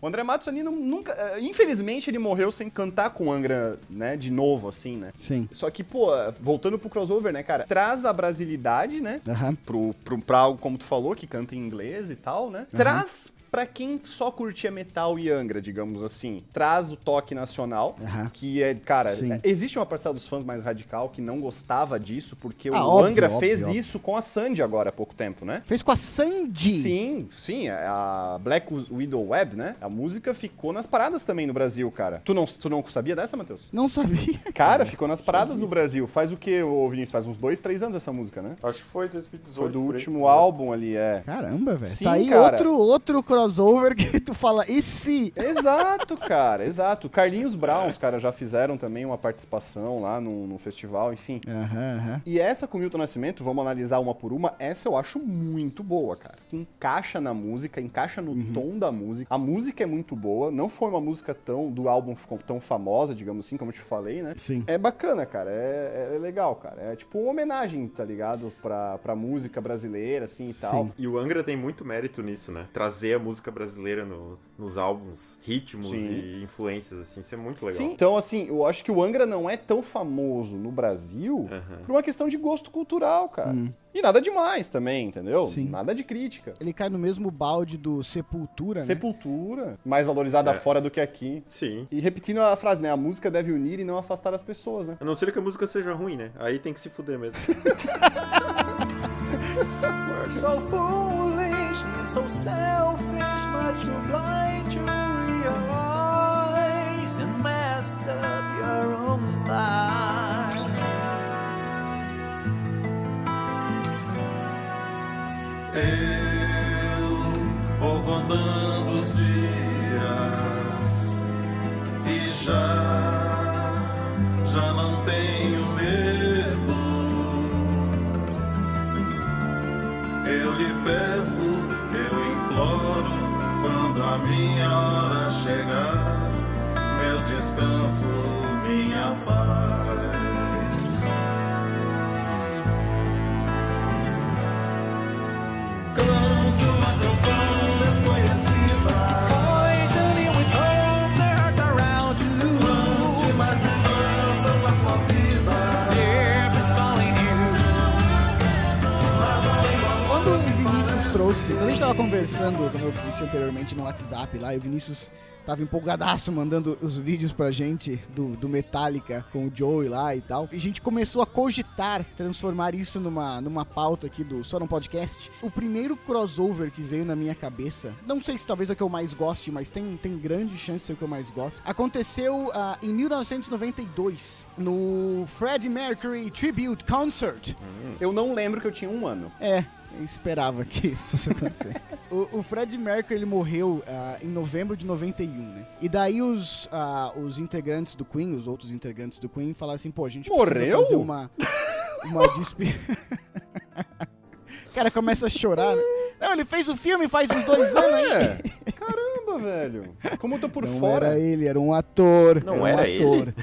Speaker 3: O André Matos ali não- nunca. eh, Infelizmente, ele morreu sem cantar com o Angra, né? De novo, assim, né?
Speaker 1: Sim.
Speaker 3: Só que, pô, voltando pro crossover, né, cara? Traz a brasilidade, né?
Speaker 1: Aham.
Speaker 3: Pro, pro, pra algo, como tu falou, que canta em inglês e tal, né? Traz pra quem só curtia metal e Angra, digamos assim. Traz o toque nacional,
Speaker 1: Aham.
Speaker 3: que é, cara,
Speaker 1: Sim.
Speaker 3: existe uma parcela dos fãs mais radical que não gostava disso, porque
Speaker 1: Ah,
Speaker 3: o
Speaker 1: óbvio,
Speaker 3: Angra
Speaker 1: óbvio,
Speaker 3: fez
Speaker 1: óbvio.
Speaker 3: isso com a Sandy agora há pouco tempo, né?
Speaker 1: Fez com a Sandy.
Speaker 3: Sim, sim, a Black Widow Web, né? A música ficou nas paradas também no Brasil, cara. Tu não, tu não sabia dessa, Matheus?
Speaker 1: Não sabia.
Speaker 3: Cara, ficou nas paradas no Brasil. Faz o que, ô Vinícius? Faz uns dois, três anos essa música, né?
Speaker 2: Acho que foi 2018.
Speaker 3: Foi do
Speaker 2: por aí.
Speaker 3: último álbum ali, é.
Speaker 1: Caramba, velho.
Speaker 3: Sim,
Speaker 1: Tá aí
Speaker 3: cara.
Speaker 1: outro, outro crossover que tu fala, e se?
Speaker 3: Exato, cara, exato. Carlinhos Brown, os caras já fizeram também uma participação lá no, no festival, enfim.
Speaker 1: Aham, aham.
Speaker 3: E essa com o Milton Nascimento, vamos analisar uma por uma, essa eu acho muito boa, cara. Encaixa na música, encaixa no
Speaker 1: Uhum.
Speaker 3: tom da música. A música é muito boa, não foi uma música tão do álbum ficou tão famosa, digamos assim, como eu te falei, né?
Speaker 1: Sim.
Speaker 3: É bacana, cara, é, é legal, cara. É tipo uma homenagem, tá ligado? Pra, pra música brasileira, assim, e tal.
Speaker 1: Sim.
Speaker 2: E o Angra tem muito mérito nisso, né? Trazer a música brasileira no- nos álbuns, ritmos
Speaker 3: Sim.
Speaker 2: e influências, assim, isso é muito legal.
Speaker 3: Sim, então assim, eu acho que o Angra não é tão famoso no Brasil
Speaker 2: Aham.
Speaker 3: por uma questão de gosto cultural, cara. E nada demais também, entendeu?
Speaker 1: Hum. Sim.
Speaker 3: Nada de crítica.
Speaker 1: Ele cai no mesmo balde do Sepultura, né?
Speaker 3: Sepultura, mais valorizada
Speaker 2: É.
Speaker 3: fora do que aqui.
Speaker 2: Sim.
Speaker 3: E repetindo a frase, né? A música deve unir e não afastar as pessoas, né?
Speaker 2: A não ser que a música seja ruim, né? Aí tem que se fuder mesmo.
Speaker 4: We're so foolish and so selfish, but you're blind to realize and messed up your own life.
Speaker 5: Eu
Speaker 1: Vinícius quando a gente tava conversando, como eu disse anteriormente no WhatsApp lá, e o Vinícius tava empolgadaço mandando os vídeos pra gente do, do Metallica com o Joey lá e tal. E a gente começou a cogitar transformar isso numa, numa pauta aqui do Só no Podcast. O primeiro crossover que veio na minha cabeça, não sei se talvez é o que eu mais goste, mas tem, tem grande chance de ser o que eu mais gosto. Aconteceu ah, em 1992, no Freddie Mercury Tribute Concert.
Speaker 3: Eu não lembro que eu tinha um ano.
Speaker 1: É, esperava que isso fosse acontecer. o, o Fred Mercury, ele morreu ah, em novembro de 91, né? E daí os, ah, os integrantes do Queen, os outros integrantes do Queen, falaram assim, pô, a gente precisa
Speaker 3: Morreu?
Speaker 1: fazer uma, uma despedida... O cara começa a chorar, né? Não, ele fez o filme faz uns dois anos aí.
Speaker 3: É. Caramba, velho. Como eu tô por
Speaker 1: Não
Speaker 3: fora.
Speaker 1: era ele, era um ator.
Speaker 2: Não
Speaker 1: era um
Speaker 2: era ele?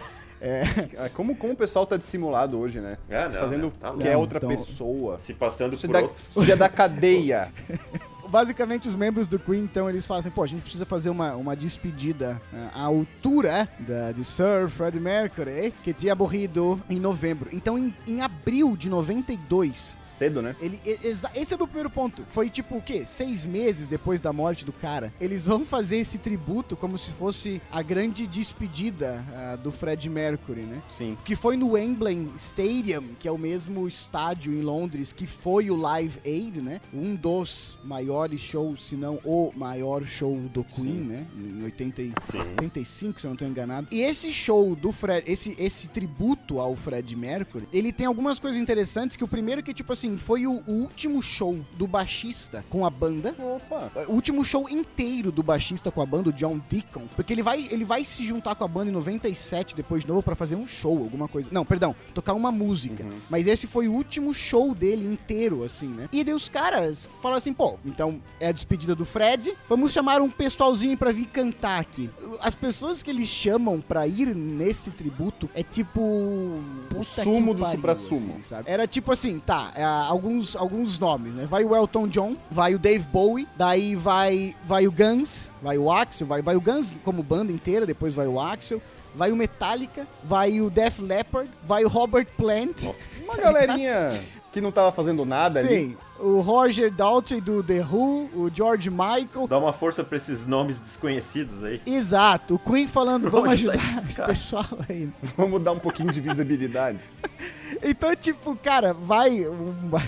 Speaker 3: Ah, Como, como o pessoal tá dissimulado hoje, né?
Speaker 2: Ah,
Speaker 3: Se
Speaker 2: não,
Speaker 3: fazendo
Speaker 2: não, tá
Speaker 3: que é outra
Speaker 1: Então-
Speaker 3: pessoa.
Speaker 2: Se passando
Speaker 3: é
Speaker 2: por
Speaker 3: da,
Speaker 2: outro.
Speaker 3: isso é da cadeia.
Speaker 1: basicamente os membros do Queen, então, eles falam assim, pô, a gente precisa fazer uma, uma despedida ah, à altura da, de Sir Freddie Mercury, que tinha morrido em novembro. Então, em, em abril de 92,
Speaker 3: Cedo, né?
Speaker 1: ele, esse é o meu primeiro ponto. Foi tipo o quê? Seis meses depois da morte do cara. Eles vão fazer esse tributo como se fosse a grande despedida ah, do Freddie Mercury, né?
Speaker 3: Sim.
Speaker 1: que foi no Wembley Stadium, que é o mesmo estádio em Londres que foi o Live Aid, né? Um dos maiores maiores shows, se não o maior show do Queen, né? Em 80, e- 85, se eu não tô enganado. E esse show do Fred, esse, esse tributo ao Fred Mercury, ele tem algumas coisas interessantes, que o primeiro que, tipo assim, foi o, o último show do baixista com a banda.
Speaker 3: Opa.
Speaker 1: O último show inteiro do baixista com a banda, o John Deacon, porque ele vai, ele vai se juntar com a banda em 97 depois de novo pra fazer um show, alguma coisa. Não, perdão, tocar uma música. Mas esse foi o último show dele inteiro, assim, né? E daí os caras falaram assim, pô, então é a despedida do Fred, vamos chamar um pessoalzinho pra vir cantar aqui. As pessoas que eles chamam pra ir nesse tributo é tipo puta
Speaker 3: sumo do
Speaker 1: pariu,
Speaker 3: suprassumo.
Speaker 1: assim? Era tipo assim, tá, é, alguns, alguns nomes, né? Vai o Elton John, vai o Dave Bowie, daí vai, vai o Guns, vai o Axel, vai, vai o Guns como banda inteira, depois vai o Axel, vai o Metallica, vai o Def Leppard, vai o Robert Plant.
Speaker 3: Uma galerinha que não tava fazendo nada ali.
Speaker 1: Sim, o Roger Daltrey do The Who, o George Michael.
Speaker 2: Dá uma força pra esses nomes desconhecidos aí.
Speaker 1: Exato, o Queen falando, vamos
Speaker 2: tá
Speaker 1: ajudar
Speaker 2: esse cara?
Speaker 1: pessoal aí.
Speaker 3: Vamos dar um pouquinho de visibilidade.
Speaker 1: Então, tipo, cara, vai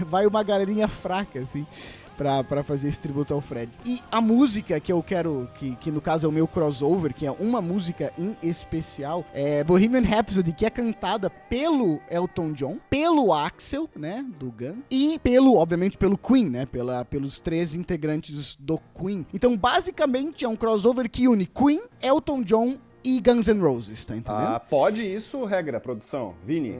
Speaker 1: vai uma galerinha fraca, assim, pra, pra fazer esse tributo ao Fred. E a música que eu quero, que, que no caso é o meu crossover, que é uma música em especial, é Bohemian Rhapsody, que é cantada pelo Elton John, pelo Axel, né, do Gun, e pelo, obviamente, pelo Queen, né, pela, pelos três integrantes do Queen. Então, basicamente, é um crossover que une Queen, Elton John e Guns N' Roses, tá entendendo?
Speaker 3: Ah, pode isso, regra, produção. Vini,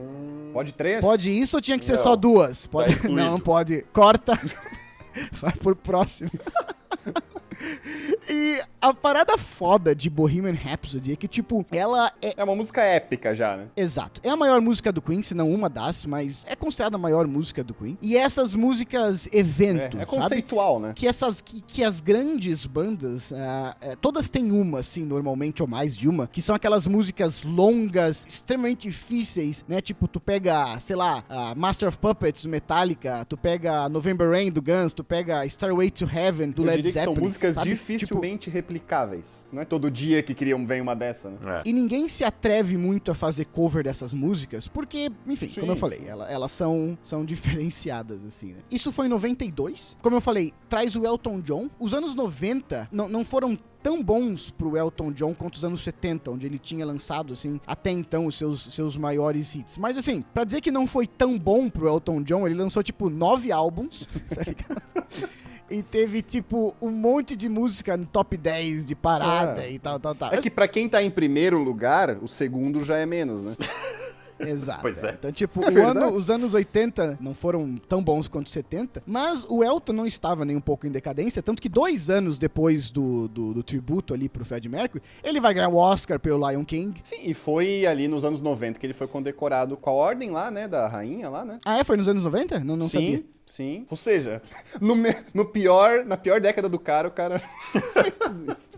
Speaker 3: pode três?
Speaker 1: Pode isso ou tinha que ser
Speaker 2: Não.
Speaker 1: só duas? Pode...
Speaker 2: excluído.
Speaker 1: não, pode. Corta. Vai por próximo. e a parada foda de Bohemian Rhapsody é que, tipo, ela é.
Speaker 3: É uma música épica já, né?
Speaker 1: Exato. É a maior música do Queen, se não uma das, mas é considerada a maior música do Queen. E essas músicas evento,
Speaker 3: É, é
Speaker 1: sabe?
Speaker 3: conceitual, né?
Speaker 1: que essas que, que as grandes bandas eh, todas têm uma assim normalmente ou mais de uma que são aquelas músicas longas extremamente difíceis né tipo tu pega sei lá a Master of Puppets do Metallica tu pega November Rain do Guns tu pega Starway to Heaven do
Speaker 3: Eu
Speaker 1: Led
Speaker 3: que são
Speaker 1: Zeppelin
Speaker 3: músicas
Speaker 1: sabe? Tipo,
Speaker 3: dificilmente replicáveis. Não é todo dia que criam vem uma dessa, né?
Speaker 2: É.
Speaker 1: E ninguém se atreve muito a fazer cover dessas músicas, porque, enfim,
Speaker 3: Sim.
Speaker 1: como eu falei, ela- elas são, são diferenciadas, assim, né? Isso foi em 92. Como eu falei, traz o Elton John. Os anos 90 não, não foram tão bons pro Elton John quanto os anos 70, onde ele tinha lançado, assim, até então os seus, seus maiores hits. Mas, assim, pra dizer que não foi tão bom pro Elton John, ele lançou, tipo, nove álbuns, tá ligado? E teve, tipo, um monte de música no top 10 de parada
Speaker 3: É.
Speaker 1: e tal, tal, tal.
Speaker 3: É que pra quem tá em primeiro lugar, o segundo já é menos, né?
Speaker 1: Exato.
Speaker 2: Pois é.
Speaker 1: Então, tipo,
Speaker 3: É
Speaker 1: ano- os anos 80 não foram tão bons quanto os 70, mas o Elton não estava nem um pouco em decadência, tanto que dois anos depois do, do, do tributo ali pro Fred Mercury, ele vai ganhar o Oscar pelo Lion King.
Speaker 3: Sim, e foi ali nos anos 90 que ele foi condecorado com a ordem lá, né? Da rainha lá, né?
Speaker 1: Ah, é? Foi nos anos 90? Não, não
Speaker 3: sim,
Speaker 1: sabia.
Speaker 3: sim. Ou seja, no, me- no pior, na pior década do cara, o cara fez tudo isso.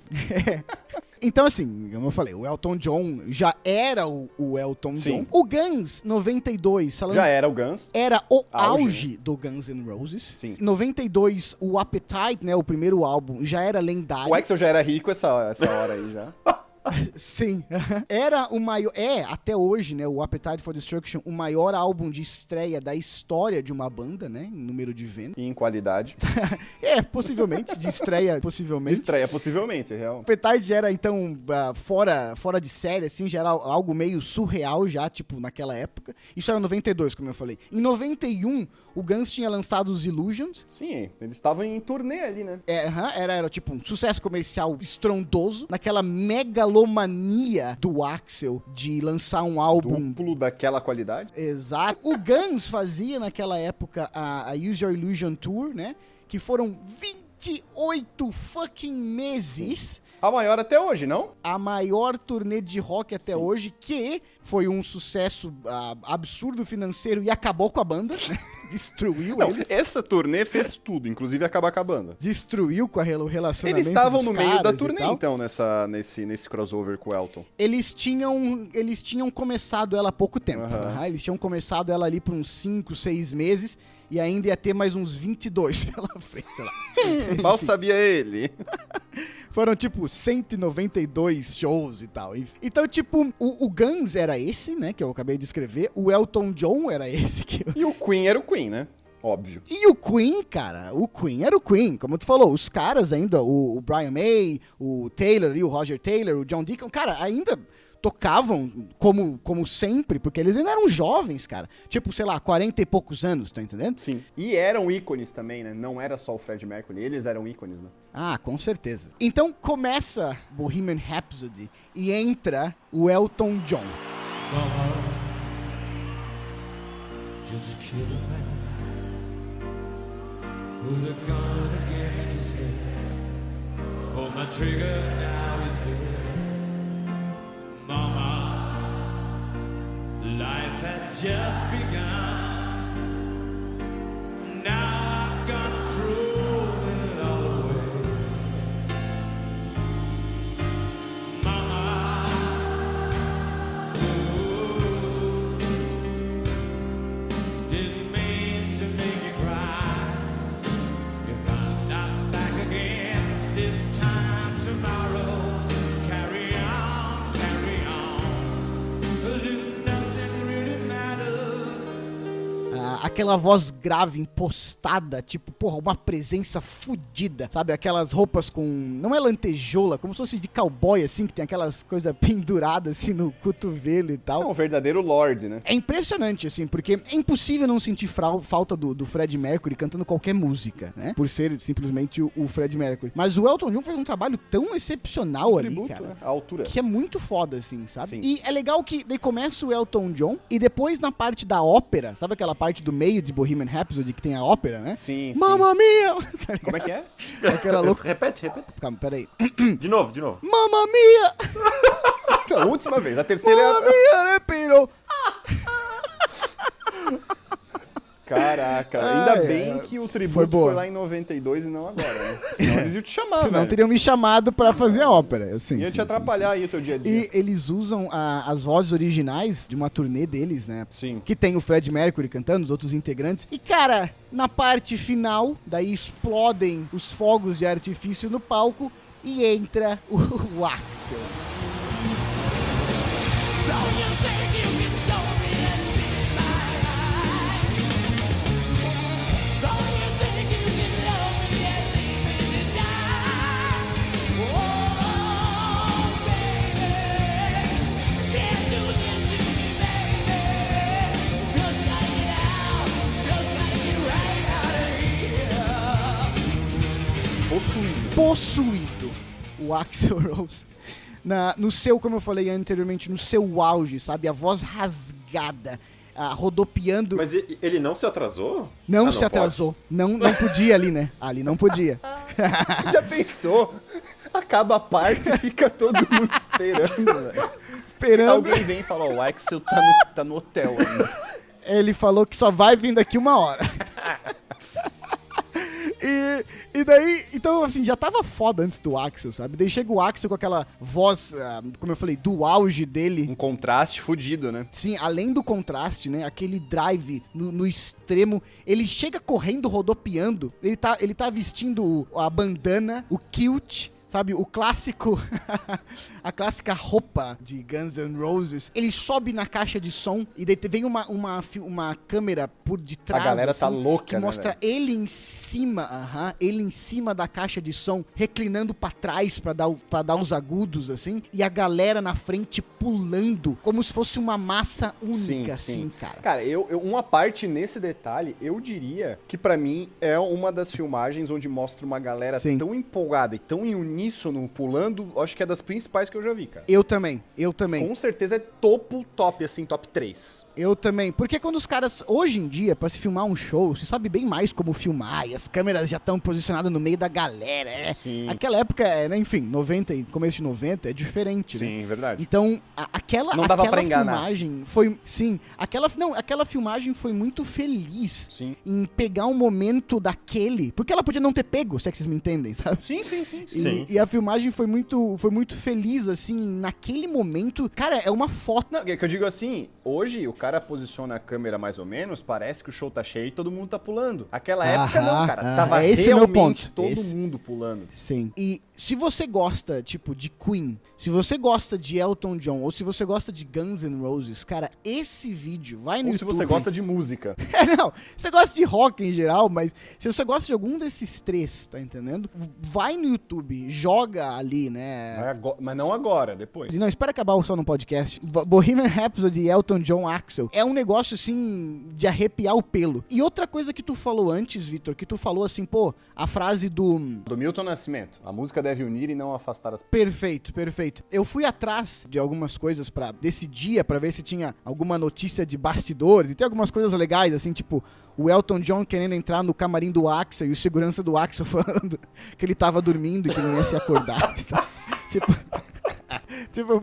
Speaker 1: Então, assim, como eu falei, o Elton John já era o, o Elton
Speaker 3: Sim.
Speaker 1: John. O Guns, 92, falando
Speaker 3: Já era o Guns.
Speaker 1: era o
Speaker 3: Auge,
Speaker 1: auge, do Guns N' Roses.
Speaker 3: Sim.
Speaker 1: Em 92, o Appetite, né, o primeiro álbum, já era lendário.
Speaker 3: O Axel já era rico essa, essa hora aí já.
Speaker 1: Sim. Era o maior. É, até hoje, né? O Appetite for Destruction, o maior álbum de estreia da história de uma banda, né? Em número de vendas.
Speaker 3: E em qualidade.
Speaker 1: É, possivelmente, de estreia,
Speaker 3: De
Speaker 1: possivelmente.
Speaker 3: estreia, possivelmente, é real.
Speaker 1: Appetite era, então, ah, fora, fora de série, assim, já era algo meio surreal já, tipo, naquela época. Isso era 92, como eu falei. Em 91, o Guns tinha lançado os Illusions.
Speaker 3: Sim, eles estavam em turnê ali, né?
Speaker 1: É, era, era tipo um sucesso comercial estrondoso, naquela megalomania do Axel de lançar um álbum
Speaker 3: Duplo daquela qualidade.
Speaker 1: Exato. O Guns fazia naquela época a, a Use Your Illusion Tour, né? Que foram 28 fucking meses.
Speaker 3: A maior até hoje, não?
Speaker 1: A maior turnê de rock até
Speaker 3: Sim.
Speaker 1: hoje, que foi um sucesso ah, absurdo financeiro e acabou com a banda, né? Destruiu
Speaker 3: Não,
Speaker 1: eles.
Speaker 3: essa turnê fez tudo, inclusive acaba acabando.
Speaker 1: Destruiu com a rela- o relacionamento
Speaker 3: Eles estavam no meio da turnê, então, nessa, nesse, nesse crossover com o Elton.
Speaker 1: Eles tinham, eles tinham começado ela há pouco tempo.
Speaker 3: Aham.
Speaker 1: Eles tinham começado ela ali por uns 5, 6 meses e ainda ia ter mais uns 22 pela frente, sei lá.
Speaker 3: Mal sabia ele.
Speaker 1: Foram tipo 192 shows e tal. Então, tipo, o, o Guns era esse, né, que eu acabei de escrever. O Elton John era esse que eu...
Speaker 3: E o Queen era o Queen, né? Óbvio.
Speaker 1: E o Queen, cara, o Queen era o Queen, como tu falou, os caras ainda, o, o Brian May, o Taylor e o Roger Taylor, o John Deacon, cara, ainda tocavam como, como sempre, porque eles ainda eram jovens, cara. Tipo, sei lá, 40 e poucos anos, tá entendendo?
Speaker 3: Sim. E eram ícones também, né? Não era só o Fred Mercury, eles eram ícones, né?
Speaker 1: Ah, com certeza. Então começa Bohemian Rhapsody e entra o Elton John.
Speaker 4: Just kill a man. Put a gun against his head. Pull my trigger, now he's dead. Mama, life had just begun. Now
Speaker 1: aquela voz grave, impostada, tipo, porra, uma presença fodida, sabe? Aquelas roupas com. Não é lantejola, como se fosse de cowboy, assim, que tem aquelas coisas penduradas assim no cotovelo e tal.
Speaker 3: É um verdadeiro Lorde, né?
Speaker 1: É impressionante, assim, porque é impossível não sentir falta do, do Fred Mercury cantando qualquer música, né? Por ser simplesmente o, o Fred Mercury. Mas o Elton John fez um trabalho tão excepcional ali,
Speaker 3: Tributo,
Speaker 1: cara.
Speaker 3: né? A altura.
Speaker 1: Que é muito foda, assim, sabe?
Speaker 3: Sim.
Speaker 1: E é legal que daí começa o Elton John e depois na parte da ópera, sabe aquela parte do meio de Bohemian Rhapsody que tem a ópera, né?
Speaker 3: Sim, sim.
Speaker 1: Mamma mia!
Speaker 3: Como é que é?
Speaker 1: Aquela louca.
Speaker 2: Repete, repete.
Speaker 1: Calma, peraí.
Speaker 2: De novo, de novo.
Speaker 1: Mamma mia!
Speaker 3: A última vez. A terceira
Speaker 1: Mamma
Speaker 3: é...
Speaker 1: mia, né, Piro?
Speaker 3: Caraca,
Speaker 1: Ah,
Speaker 3: ainda
Speaker 1: é.
Speaker 3: bem que o
Speaker 1: Foi
Speaker 3: tributo
Speaker 1: boa.
Speaker 3: foi, lá em 92 e não agora, né? Senão eles iam te chamar,
Speaker 1: Senão
Speaker 3: velho.
Speaker 1: teriam me chamado pra fazer a ópera. Eu, sim,
Speaker 3: Ia
Speaker 1: sim,
Speaker 3: te
Speaker 1: sim,
Speaker 3: atrapalhar aí o teu dia a dia.
Speaker 1: E eles usam a- as vozes originais de uma turnê deles, né?
Speaker 3: Sim.
Speaker 1: Que tem o Fred Mercury cantando, os outros integrantes. E, cara, na parte final, daí explodem os fogos de artifício no palco e entra o, o Axel. O Axel Rose. Na, no seu, como eu falei anteriormente, no seu auge, sabe? A voz rasgada, ah, rodopiando.
Speaker 2: Mas ele não se atrasou?
Speaker 1: não
Speaker 2: Ah,
Speaker 1: se
Speaker 2: pode.
Speaker 1: atrasou. Não, não podia ali, né? Ali não podia.
Speaker 3: Já pensou? Acaba a parte e fica todo mundo esperando, velho.
Speaker 1: Esperando.
Speaker 3: Alguém vem e fala, ó, o Axel tá no, tá no hotel ainda.
Speaker 1: Ele falou que só vai vir daqui uma hora. E, e daí, então assim, já tava foda antes do Axel, sabe? Daí chega o Axel com aquela voz, ah, como eu falei, do auge dele.
Speaker 3: Um contraste fudido, né?
Speaker 1: Sim, além do contraste, né? Aquele drive no, no extremo. Ele chega correndo, rodopiando. Ele tá, ele tá vestindo a bandana, o kilt. Sabe, o clássico, a clássica roupa de Guns N' Roses. Ele sobe na caixa de som e daí vem uma, uma, uma câmera por detrás.
Speaker 3: galera tá louca,
Speaker 1: Que
Speaker 3: né,
Speaker 1: mostra
Speaker 3: velho?
Speaker 1: ele em cima, aham, ele em cima da caixa de som, reclinando pra trás pra dar, pra dar os agudos, assim. E a galera na frente pulando, como se fosse uma massa única, assim, cara.
Speaker 3: Cara, eu, eu- uma parte nesse detalhe, eu diria que pra mim é uma das filmagens onde mostra uma galera
Speaker 1: Sim.
Speaker 3: tão empolgada e tão em uníssono pulando, acho que é das principais que eu já vi, cara.
Speaker 1: Eu também, eu também.
Speaker 3: Com certeza é topo top, assim, top 3.
Speaker 1: Eu também. Porque quando os caras, hoje em dia, pra se filmar um show, se sabe bem mais como filmar, e as câmeras já estão posicionadas no meio da galera, é.
Speaker 3: Sim.
Speaker 1: Aquela época, é, né, enfim, 90 e começo de 90 é diferente, né?
Speaker 3: verdade.
Speaker 1: Então, a- aquela,
Speaker 3: Não dava
Speaker 1: aquela
Speaker 3: pra enganar.
Speaker 1: filmagem foi. Sim, aquela, não, aquela filmagem foi muito feliz
Speaker 3: Sim.
Speaker 1: em pegar um momento daquele. Porque ela podia não ter pego, se é que vocês me entendem, sabe?
Speaker 3: Sim, sim, sim. sim.
Speaker 1: E,
Speaker 2: Sim.
Speaker 1: E a filmagem foi muito, foi muito feliz, assim, naquele momento. Cara, é uma foto.
Speaker 3: Não, é que eu digo assim, hoje o cara posiciona a câmera mais ou menos, parece que o show tá cheio e todo mundo tá pulando. Aquela época não, cara.
Speaker 1: aham.
Speaker 3: Tava
Speaker 1: Esse é meu
Speaker 3: realmente
Speaker 1: ponto.
Speaker 3: todo
Speaker 1: Esse-
Speaker 3: mundo pulando.
Speaker 1: Sim. E se você gosta, tipo, de Queen, se você gosta de Elton John, ou se você gosta de Guns N' Roses, cara, esse vídeo vai no
Speaker 3: Ou se
Speaker 1: YouTube.
Speaker 3: você gosta de música.
Speaker 1: É, não. Você gosta de rock em geral, mas se você gosta de algum desses três, tá entendendo? Vai no YouTube, joga ali, né?
Speaker 3: Mas ago- Mas não agora, depois.
Speaker 1: Não, espera acabar o só no podcast. Bo- Bohemian Rhapsody, Elton John, Axel. É um negócio, assim, de arrepiar o pelo. E outra coisa que tu falou antes, Vitor, que tu falou assim, pô, a frase do...
Speaker 3: Do Milton Nascimento. A música deve unir e não afastar as
Speaker 1: Perfeito, perfeito. Eu fui atrás de algumas coisas para desse dia, pra ver se tinha alguma notícia de bastidores. E tem algumas coisas legais, assim, tipo o Elton John querendo entrar no camarim do Axel e o segurança do Axel falando que ele tava dormindo e que não ia se acordar. tipo, tipo,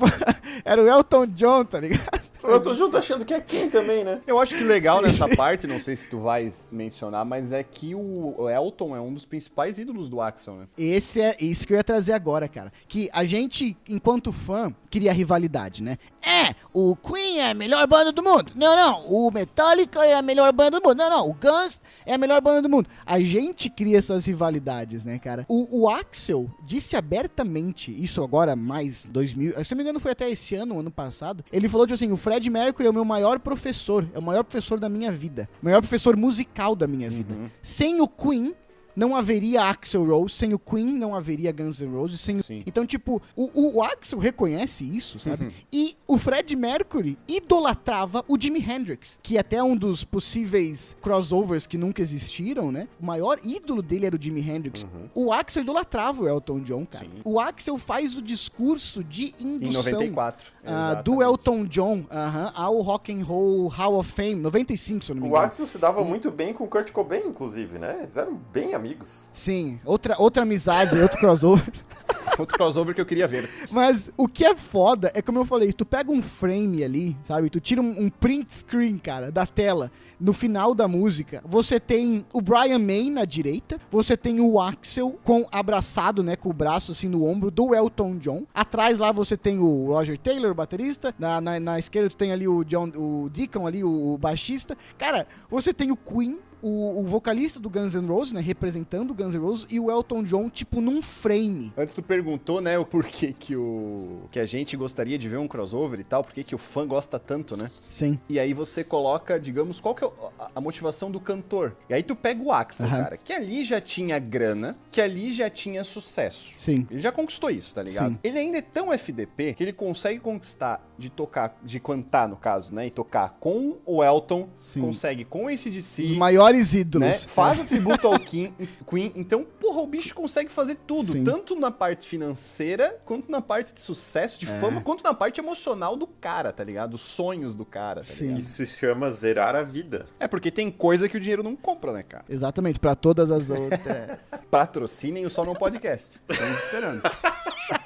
Speaker 1: era o Elton John, tá ligado?
Speaker 2: Eu tô junto achando que é quem também, né?
Speaker 3: Eu acho que legal nessa parte, não sei se tu vais mencionar, mas é que o Elton é um dos principais ídolos do Axel, né?
Speaker 1: Esse é isso que eu ia trazer agora, cara. Que a gente, enquanto fã, queria rivalidade, né? É, o Queen é a melhor banda do mundo. Não, não. O Metallica é a melhor banda do mundo. Não, não. O Guns é a melhor banda do mundo. A gente cria essas rivalidades, né, cara? O, o Axel disse abertamente, isso agora mais 2000, se não me engano foi até esse ano, ano passado. Ele falou, tipo assim, o Fred Mercury é o meu maior professor. É o maior professor da minha vida. O maior professor musical da minha vida. Sem o Queen, não haveria Axel Rose, sem o Queen não haveria Guns N' Roses, sem o...
Speaker 3: Sim.
Speaker 1: Então, tipo, o, o Axel reconhece isso, sabe? e o Fred Mercury idolatrava o Jimi Hendrix, que até é um dos possíveis crossovers que nunca existiram, né? O maior ídolo dele era o Jimi Hendrix. O Axel idolatrava o Elton John, cara.
Speaker 3: Sim.
Speaker 1: O Axel faz o discurso de
Speaker 3: Em
Speaker 1: indução
Speaker 3: 94. exatamente.
Speaker 1: do Elton John aham, ao Rock and Roll Hall of Fame, 95, se eu não me
Speaker 2: O
Speaker 1: engano.
Speaker 2: Axel se dava muito bem com o Kurt Cobain, inclusive, né? Eles eram bem amigos.
Speaker 1: Sim, outra, outra amizade, outro crossover.
Speaker 3: Outro crossover que eu queria ver.
Speaker 1: Mas o que é foda é como eu falei, tu pega um frame ali, sabe? Tu tira um, um print screen, cara, da tela. No final da música, você tem o Brian May na direita, você tem o Axel com abraçado, né, com o braço assim no ombro do Elton John. Atrás lá você tem o Roger Taylor, o baterista. Na, na, na esquerda tu tem ali o John, o Deacon ali, o, o baixista. Cara, você tem o Queen, o, o vocalista do Guns N' Roses, né, representando o Guns N' Roses e o Elton John tipo num frame.
Speaker 3: Antes tu perguntou, né, o porquê que o que a gente gostaria de ver um crossover e tal, porquê que o fã gosta tanto, né?
Speaker 1: Sim.
Speaker 3: E aí você coloca, digamos, qual que é a, motivação do cantor. E aí tu pega o Axel,
Speaker 1: Aham.
Speaker 3: cara, que ali já tinha grana, que ali já tinha sucesso.
Speaker 1: Sim.
Speaker 3: Ele já conquistou isso, tá ligado?
Speaker 1: Sim.
Speaker 3: Ele ainda é tão FDP que ele consegue conquistar de tocar, de cantar no caso, né? E tocar com o Elton,
Speaker 1: Sim.
Speaker 3: consegue com esse de si.
Speaker 1: Os maiores ídolos.
Speaker 3: Né? Faz o tributo ao King, Queen. Então, porra, o bicho consegue fazer tudo.
Speaker 1: Sim.
Speaker 3: Tanto na parte financeira, quanto na parte de sucesso, de fama, quanto na parte emocional do cara, tá ligado? Os sonhos do cara, tá
Speaker 1: Sim.
Speaker 3: ligado?
Speaker 2: Isso se chama zerar a vida.
Speaker 3: É porque tem coisa que o dinheiro não compra, né, cara?
Speaker 1: Exatamente, pra todas as outras. é.
Speaker 3: Patrocinem o Só Não Podcast. Estamos esperando.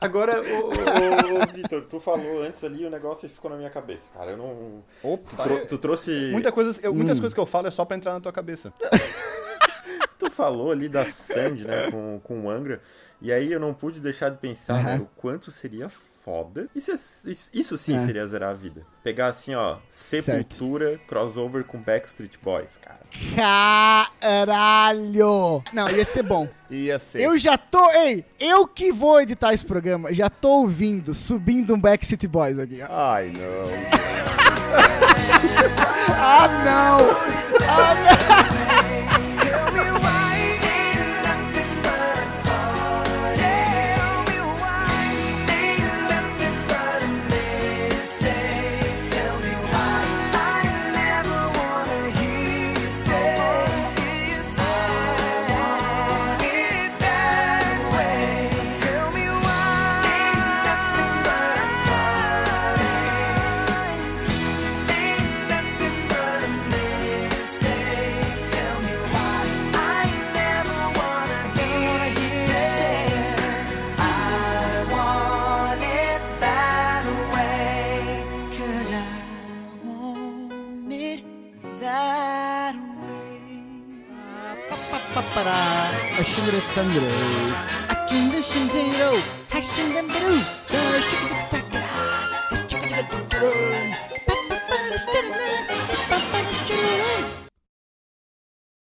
Speaker 2: Agora, ô, ô, ô, Vitor, tu falou antes ali o negócio e ficou na minha cabeça, cara. Eu não. Tu,
Speaker 3: Opa,
Speaker 2: trou- tu trouxe.
Speaker 3: Muita coisa, eu- muitas coisas que eu falo é só pra entrar na tua cabeça.
Speaker 2: Tu falou ali da Sandy, né, com, com o Angra. E aí eu não pude deixar de pensar né, o quanto seria foda. Isso, é- isso, isso sim
Speaker 1: É.
Speaker 2: seria zerar a vida. Pegar assim, ó, Sepultura, crossover com Backstreet Boys, cara.
Speaker 1: Caralho! Não, ia ser bom.
Speaker 3: Ia ser.
Speaker 1: Eu já tô. Ei, eu que vou editar esse programa, já tô ouvindo, subindo um Backstreet Boys aqui. ó.
Speaker 3: Ai, não.
Speaker 1: Ah, não! Ah, não! Tangrei. Akinde shindeiro, hashinden beru, da shikadikatara, shikadikatara. Papa, papa, shikadikatara.